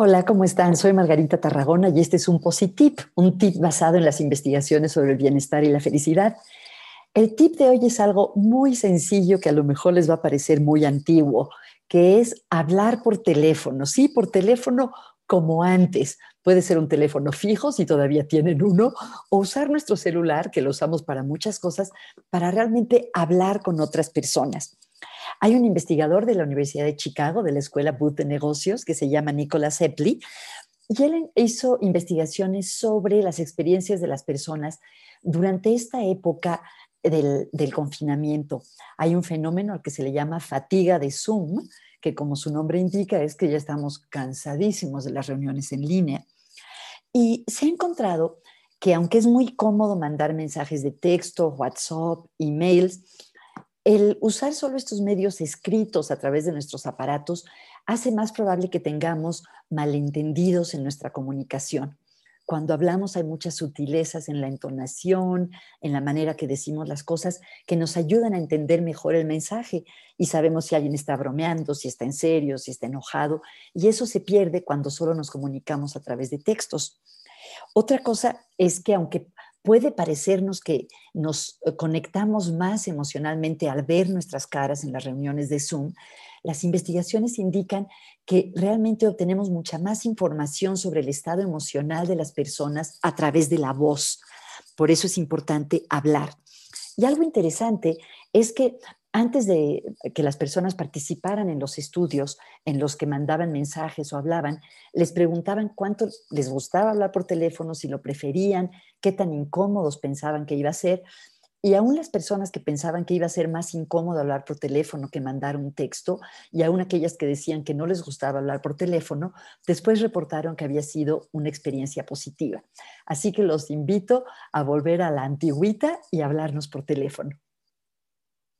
Hola, ¿cómo están? Soy Margarita Tarragona y este es un Positip, un tip basado en las investigaciones sobre el bienestar y la felicidad. El tip de hoy es algo muy sencillo que a lo mejor les va a parecer muy antiguo, que es hablar por teléfono. Sí, por teléfono como antes. Puede ser un teléfono fijo si todavía tienen uno, o usar nuestro celular, que lo usamos para muchas cosas, para realmente hablar con otras personas. Hay un investigador de la Universidad de Chicago, de la Escuela Booth de Negocios, que se llama Nicholas Epley, y él hizo investigaciones sobre las experiencias de las personas durante esta época del, confinamiento. Hay un fenómeno al que se le llama fatiga de Zoom, que como su nombre indica es que ya estamos cansadísimos de las reuniones en línea. Y se ha encontrado que aunque es muy cómodo mandar mensajes de texto, WhatsApp, emails, el usar solo estos medios escritos a través de nuestros aparatos hace más probable que tengamos malentendidos en nuestra comunicación. Cuando hablamos hay muchas sutilezas en la entonación, en la manera que decimos las cosas, que nos ayudan a entender mejor el mensaje y sabemos si alguien está bromeando, si está en serio, si está enojado, y eso se pierde cuando solo nos comunicamos a través de textos. Otra cosa es que aunque puede parecernos que nos eh, conectamos más emocionalmente al ver nuestras caras en las reuniones de Zoom, las investigaciones indican que realmente obtenemos mucha más información sobre el estado emocional de las personas a través de la voz. Por eso es importante hablar. Y algo interesante es que antes de que las personas participaran en los estudios en los que mandaban mensajes o hablaban, les preguntaban cuánto les gustaba hablar por teléfono, si lo preferían, qué tan incómodos pensaban que iba a ser. Y aún las personas que pensaban que iba a ser más incómodo hablar por teléfono que mandar un texto, y aún aquellas que decían que no les gustaba hablar por teléfono, después reportaron que había sido una experiencia positiva. Así que los invito a volver a la antigüita y hablarnos por teléfono.